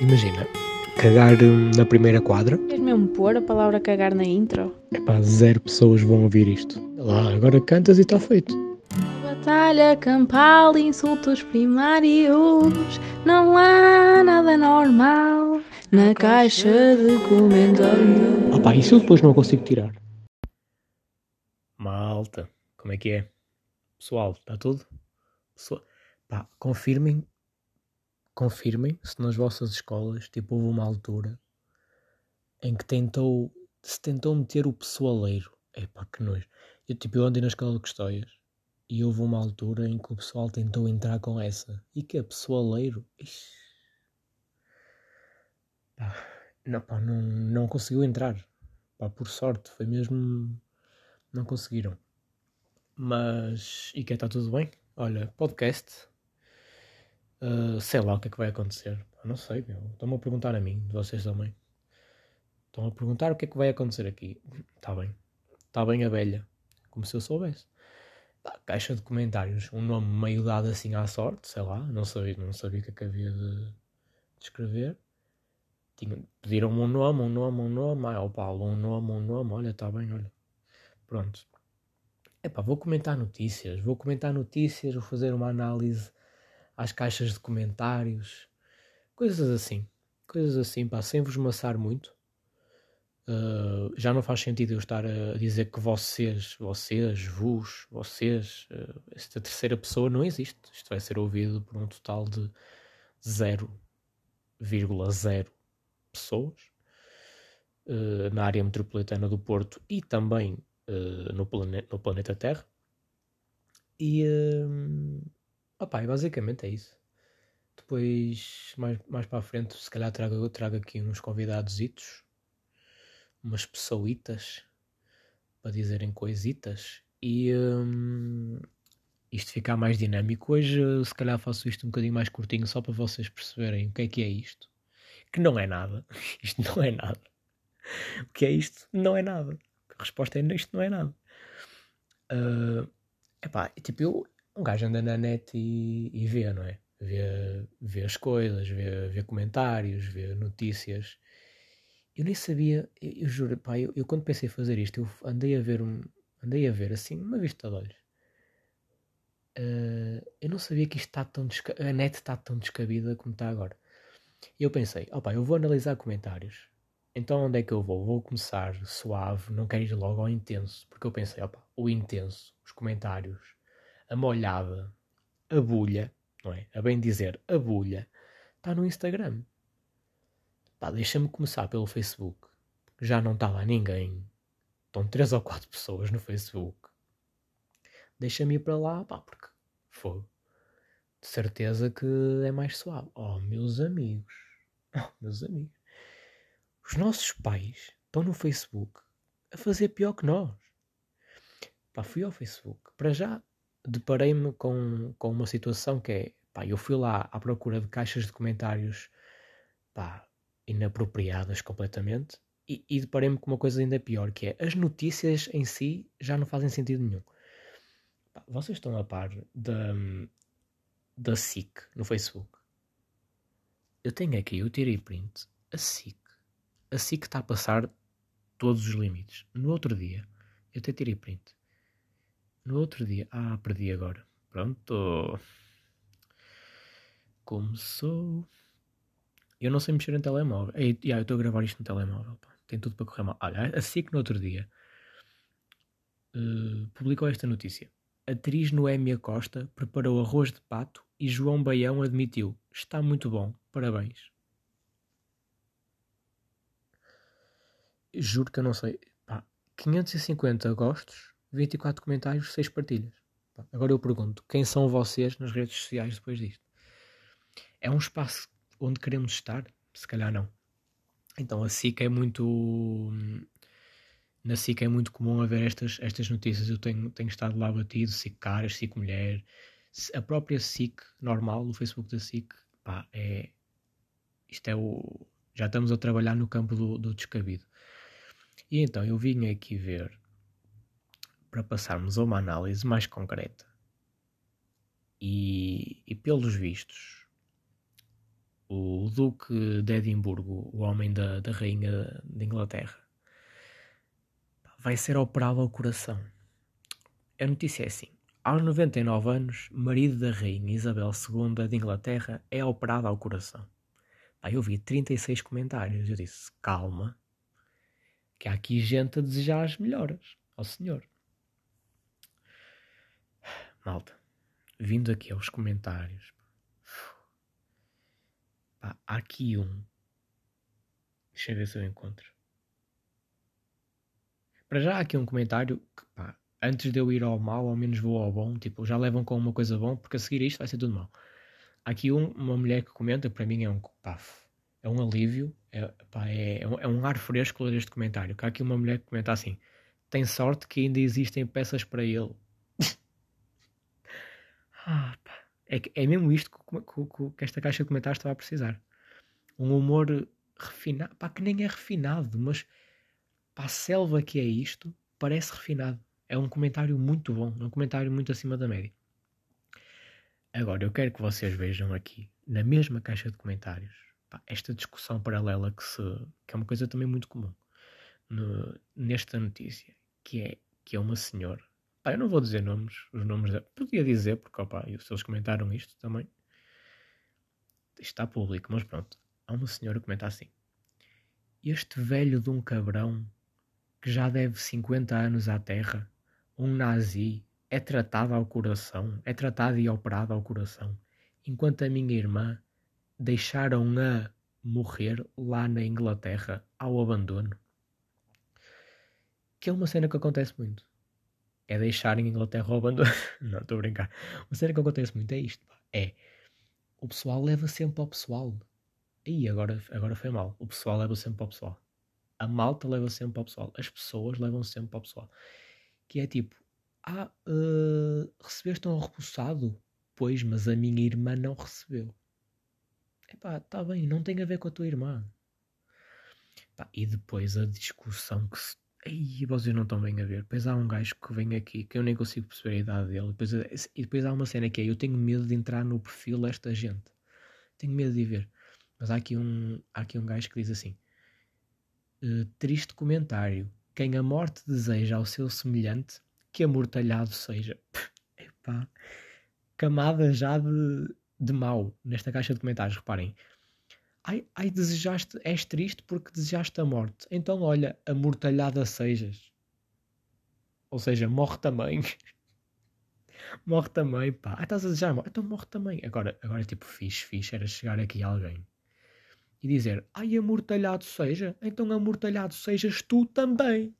imagina, cagar hum, na primeira quadra. Queres mesmo pôr a palavra cagar na intro? Epá, zero pessoas vão ouvir isto. Lá, agora cantas e está feito. Batalha campal, insultos primários. Não há nada normal na caixa de comentários. Ah pá, isso eu depois não consigo tirar. Malta, como é que é? Pessoal, está tudo? Pessoal, pá, confirmem, confirmem se nas vossas escolas, tipo, houve uma altura em que tentou, se tentou meter o pessoaleiro. Epá, que nojo. Eu, tipo, eu andei na escola de Custóias e houve uma altura em que o pessoal tentou entrar com essa. E que é pessoaleiro? Pá, não, pá, não, não conseguiu entrar. Pá, por sorte, foi mesmo. Não conseguiram. Mas. E que está tudo bem? Olha, podcast. Uh, sei lá o que é que vai acontecer. Pá, não sei, meu. Estão-me a perguntar a mim, vocês também. Estão a perguntar o que é que vai acontecer aqui. Está bem. Está bem a velha. Como se eu soubesse. Caixa de comentários. Um nome meio dado assim à sorte, sei lá. Não sabia, não sabia o que é havia de, de escrever. Tinha, pediram-me um nome, um nome, um nome. Ah, o Paulo, um nome, um nome. Olha, está bem, olha. Pronto. Epá, vou comentar notícias. Vou comentar notícias, vou fazer uma análise às caixas de comentários. Coisas assim. Coisas assim, pá, sem vos maçar muito. Uh, já não faz sentido eu estar a dizer que vocês, vocês, vos, vocês, uh, esta terceira pessoa não existe. Isto vai ser ouvido por um total de 0,0 pessoas uh, na área metropolitana do Porto e também no, plane no, planeta Terra. E, opa, basicamente é isso. Depois, mais, mais para a frente, se calhar trago, trago aqui uns convidados umas pessoitas para dizerem coisitas e um, isto ficar mais dinâmico. Hoje, se calhar, faço isto um bocadinho mais curtinho só para vocês perceberem o que é que é isto. Que não é nada. Isto não é nada. O que é isto? Não é nada. A resposta é isto não é nada. Uh, epá, tipo, eu, um gajo anda na net e, e vê, não é? Vê, vê as coisas, vê, vê comentários, vê notícias eu nem sabia, eu, eu juro, pá, eu, eu, quando pensei em fazer isto, eu andei a ver um, andei a ver assim, uma vista de olhos. Uh, eu não sabia que isto está tão a net está tão descabida como está agora. E eu pensei, opá, eu vou analisar comentários. Então onde é que eu vou? Vou começar suave, não quero ir logo ao intenso. Porque eu pensei, opá, o intenso, os comentários, a molhada, a bulha, não é? A bem dizer, a bulha, está no Instagram. Pá, deixa-me começar pelo Facebook. Já não está lá ninguém. Estão três ou quatro pessoas no Facebook. Deixa-me ir para lá, pá, porque foi. De certeza que é mais suave. Oh, meus amigos. Oh, meus amigos. Os nossos pais estão no Facebook a fazer pior que nós. Pá, fui ao Facebook. Para já, deparei-me com, com uma situação que é, pá, eu fui lá à procura de caixas de comentários, pá, inapropriadas completamente. E, e deparei-me com uma coisa ainda pior, que é as notícias em si já não fazem sentido nenhum. Vocês estão a par da, da SIC no Facebook? Eu tenho aqui, eu tirei print, a SIC. A SIC está a passar todos os limites. No outro dia, eu até tirei print. No outro dia, ah, perdi agora. Pronto. Começou. Eu não sei mexer em telemóvel. E, yeah, eu estou a gravar isto no telemóvel. Pá. Tem tudo para correr mal. Olha, assim que no outro dia uh, publicou esta notícia. Atriz Noémia Costa preparou arroz de pato e João Baião admitiu: está muito bom, parabéns. Juro que eu não sei. Pá, 550 gostos, 24 comentários, 6 partilhas. Agora eu pergunto: quem são vocês nas redes sociais depois disto? É um espaço onde queremos estar? Se calhar não. Então a SIC é muito. Na SIC é muito comum haver estas, estas notícias. Eu tenho, tenho estado lá batido, SIC caras, SIC mulher. A própria SIC normal, o Facebook da SIC, pá, é. Isto é o. Já estamos a trabalhar no campo do, do descabido. E então eu vim aqui ver para passarmos a uma análise mais concreta. E, e pelos vistos, o Duque de Edimburgo, o homem da, da Rainha de Inglaterra, vai ser operado ao coração. A notícia é assim: aos 99 anos, marido da Rainha Isabel II de Inglaterra é operado ao coração. Pá, eu vi 36 comentários. Eu disse: calma, que há aqui gente a desejar as melhoras ao senhor. Malta, vindo aqui aos comentários, pá, há aqui um. Deixa eu ver se eu encontro. Para já há aqui um comentário que, pá, antes de eu ir ao mal, ao menos vou ao bom. Tipo, já levam com uma coisa bom, porque a seguir isto vai ser tudo mal. Há aqui um, uma mulher que comenta, para mim é um pá, é um alívio, é, pá, é, é, um, é um ar fresco ler este comentário. Há aqui uma mulher que comenta assim: tem sorte que ainda existem peças para ele. Ah. É, é mesmo isto que, que, que, esta caixa de comentários estava a precisar. Um humor refinado, pá, que nem é refinado, mas para a selva que é isto, parece refinado. É um comentário muito bom, é um comentário muito acima da média. Agora, eu quero que vocês vejam aqui, na mesma caixa de comentários, pá, esta discussão paralela que, se, que é uma coisa também muito comum no, nesta notícia, que é, que é uma senhora. Pá, eu não vou dizer nomes, os nomes. Podia dizer, porque opa, se eles comentaram isto também. Isto está público, mas pronto. Há uma senhora que comenta assim: Este velho de um cabrão que já deve 50 anos à terra, um nazi, é tratado ao coração, é tratado e operado ao coração, enquanto a minha irmã deixaram-a morrer lá na Inglaterra ao abandono. Que é uma cena que acontece muito. É deixarem a Inglaterra ao abandono. Não, estou a brincar. Uma cena que acontece muito é isto. Pá. É o pessoal leva sempre ao pessoal. E agora, agora foi mal. O pessoal leva sempre ao pessoal. A malta leva sempre ao pessoal. As pessoas levam sempre ao pessoal. Que é tipo, ah, uh, recebeste um repousado? Pois, mas a minha irmã não recebeu. Epá, está bem, não tem a ver com a tua irmã. Epá, e depois a discussão que se. Ei, vocês não estão bem a ver. Depois há um gajo que vem aqui que eu nem consigo perceber a idade dele. Depois, e depois há uma cena que é: eu tenho medo de entrar no perfil desta gente. Tenho medo de ver. Mas há aqui um, há aqui um gajo que diz assim: uh, triste comentário. Quem a morte deseja ao seu semelhante, que amortalhado seja. Epá, camada já de, de mal nesta caixa de comentários, reparem. Ai, ai, desejaste, és triste porque desejaste a morte. Então, olha, amortalhada sejas. Ou seja, morre também. morre também, pá. Ah, estás a desejar morte. Então morre também. Agora, agora tipo, fixe, fixe era chegar aqui alguém e dizer, ai, amortalhado seja. Então amortalhado sejas tu também.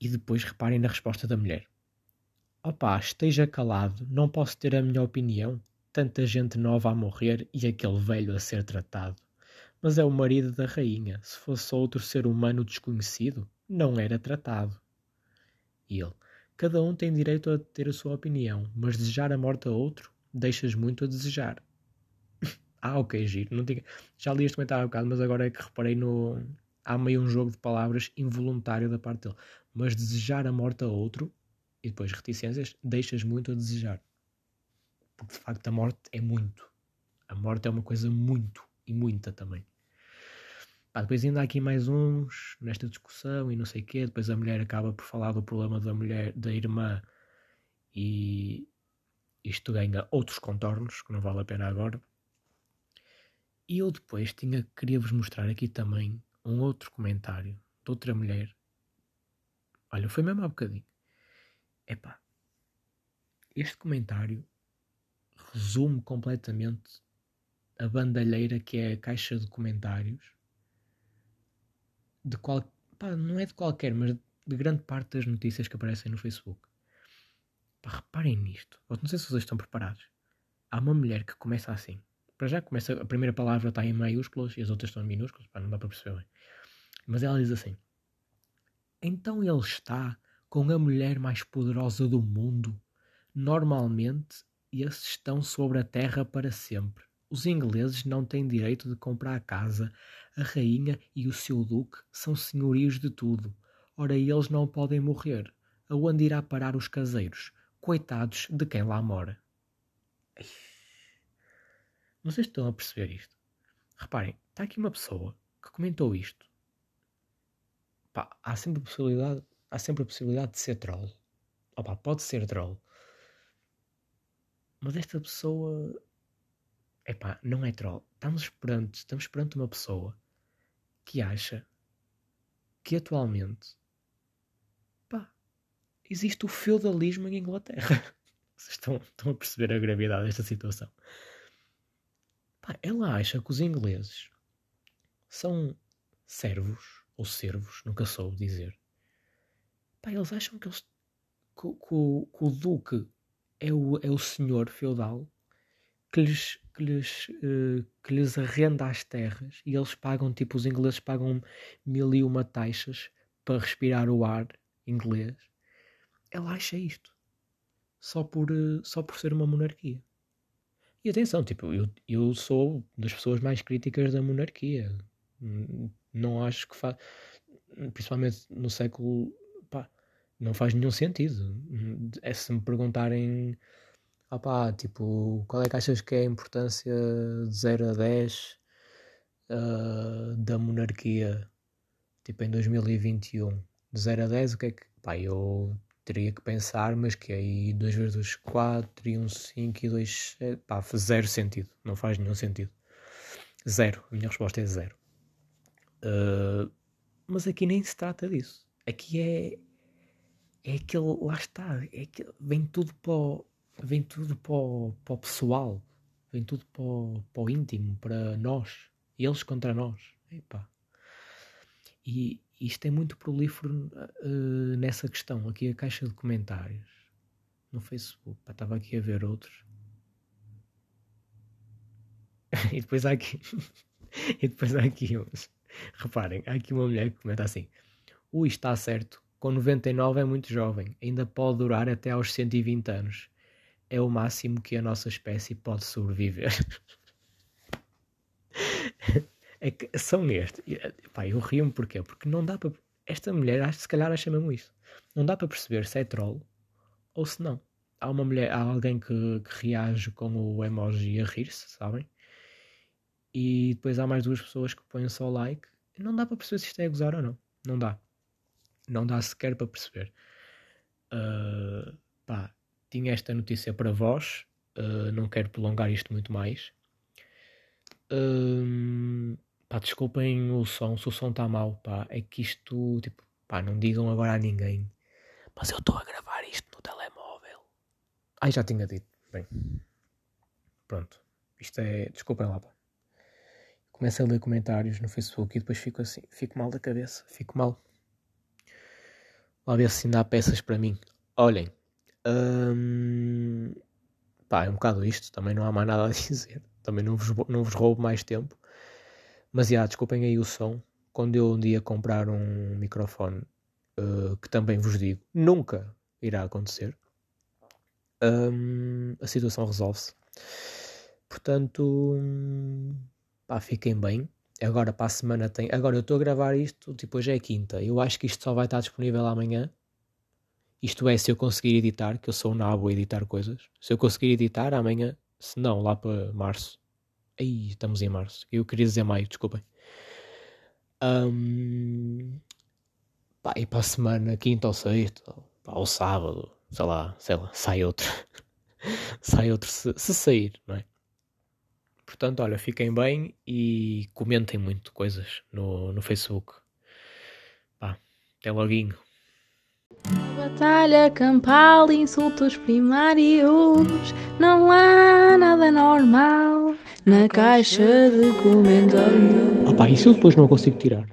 E depois reparem na resposta da mulher. Opá, esteja calado, não posso ter a minha opinião. Tanta gente nova a morrer e aquele velho a ser tratado. Mas é o marido da rainha. Se fosse outro ser humano desconhecido, não era tratado. Ele, cada um tem direito a ter a sua opinião, mas desejar a morte a outro, deixas muito a desejar. ah, ok, giro. Não tinha... Já li este comentário há um bocado, mas agora é que reparei no, há meio um jogo de palavras involuntário da parte dele. Mas desejar a morte a outro, e depois reticências, deixas muito a desejar. Porque de facto a morte é muito. A morte é uma coisa muito e muita também. Pá, depois ainda há aqui mais uns nesta discussão e não sei o quê. Depois a mulher acaba por falar do problema da mulher, da irmã, e isto ganha outros contornos que não vale a pena agora. E eu depois tinha, queria-vos mostrar aqui também um outro comentário de outra mulher. Olha, foi mesmo há bocadinho. Epá, este comentário resume completamente a bandalheira que é a caixa de comentários de qual, pá, não é de qualquer, mas de grande parte das notícias que aparecem no Facebook. Pá, reparem nisto. Eu não sei se vocês estão preparados. Há uma mulher que começa assim. Para já começa, a primeira palavra está em maiúsculas e as outras estão em minúsculas, pá, não dá para perceber bem. Mas ela diz assim: Então ele está com a mulher mais poderosa do mundo. Normalmente, esses estão sobre a terra para sempre. Os ingleses não têm direito de comprar a casa. A rainha e o seu duque são senhorios de tudo. Ora, eles não podem morrer. Aonde irá parar os caseiros? Coitados de quem lá mora. Vocês estão a perceber isto? Reparem, está aqui uma pessoa que comentou isto. Pá, há sempre a possibilidade, há sempre a possibilidade de ser troll. Opa, pode ser troll. Mas esta pessoa, epá, não é troll. Estamos perante, estamos perante uma pessoa que acha que atualmente, pá, existe o feudalismo em Inglaterra. Vocês estão, estão a perceber a gravidade desta situação. Pá, ela acha que os ingleses são servos ou servos, nunca soube dizer. Pá, eles acham que, eles, que, que, que o duque é o, é o senhor feudal que lhes, que, lhes, uh, que lhes arrenda as terras e eles pagam, tipo, os ingleses pagam mil e uma taxas para respirar o ar inglês. Ela acha isto só por, uh, só por ser uma monarquia. E atenção, tipo, eu, eu sou das pessoas mais críticas da monarquia. Não acho que faz. Principalmente no século. Não faz nenhum sentido. É se me perguntarem. Opá, tipo, qual é que achas que é a importância de 0 a 10 uh, ah, da monarquia? Tipo, em 2021. De 0 a 10, o que é que. Pá, eu teria que pensar, mas que aí 2 vezes 2, 4 e um 5 e 2, é, pá, zero sentido, não faz nenhum sentido. Zero, a minha resposta é zero. Uh, mas aqui nem se trata disso. Aqui é, é aquele, lá está, é aquele, vem tudo para o, vem tudo para o, para o pessoal, vem tudo para o, para o íntimo, para nós, eles contra nós. Epá. E, isto é muito prolífero uh, nessa questão. Aqui a caixa de comentários no Facebook. Estava aqui a ver outros. e depois há aqui. e depois há aqui. Reparem, há aqui uma mulher que comenta assim: Ui, está certo. Com 99 é muito jovem. Ainda pode durar até aos 120 anos. É o máximo que a nossa espécie pode sobreviver. é que são este. Pá, eu rio-me porquê? Porque não dá para. Esta mulher, acho, se calhar, acha mesmo isso. Não dá para perceber se é troll ou se não. Há uma mulher, há alguém que, que reage com o emoji a rir-se, sabem? E depois há mais duas pessoas que põem só like. Não dá para perceber se isto é gozar ou não. Não dá. Não dá sequer para perceber. Uh, pá, tinha esta notícia para vós. Uh, não quero prolongar isto muito mais. Uh, Pá, desculpem o som, se o som está mal, pá. É que isto, tipo, pá, não digam agora a ninguém. Mas eu estou a gravar isto no telemóvel. Ai, já tinha dito. Bem, pronto. Isto é. Desculpem lá, pá. Começo a ler comentários no Facebook e depois fico assim. Fico mal da cabeça. Fico mal. Lá ver se ainda há peças para mim. Olhem. Hum, pá, é um bocado isto. Também não há mais nada a dizer. Também não vos, não vos roubo mais tempo. Mas já, desculpem aí o som. Quando eu um dia comprar um microfone, uh, que também vos digo, nunca irá acontecer, um, a situação resolve-se. Portanto, pá, fiquem bem. Agora para a semana tem. Agora eu estou a gravar isto, tipo hoje é quinta. Eu acho que isto só vai estar disponível amanhã. Isto é, se eu conseguir editar, que eu sou um nabo a editar coisas. Se eu conseguir editar amanhã, se não, lá para março, Aí estamos em março. Eu queria dizer maio, desculpem. Um, pá, e para a semana, quinta ou sexta, pá, ou sábado, sei lá, sei lá, sai outro. sai outro se, se, sair, não é? Portanto, olha, fiquem bem e comentem muito coisas no, no Facebook. Pá, até logo. Batalha campal, insultos primários, não há nada normal na caixa de comentários. Opa, isso eu depois não consigo tirar.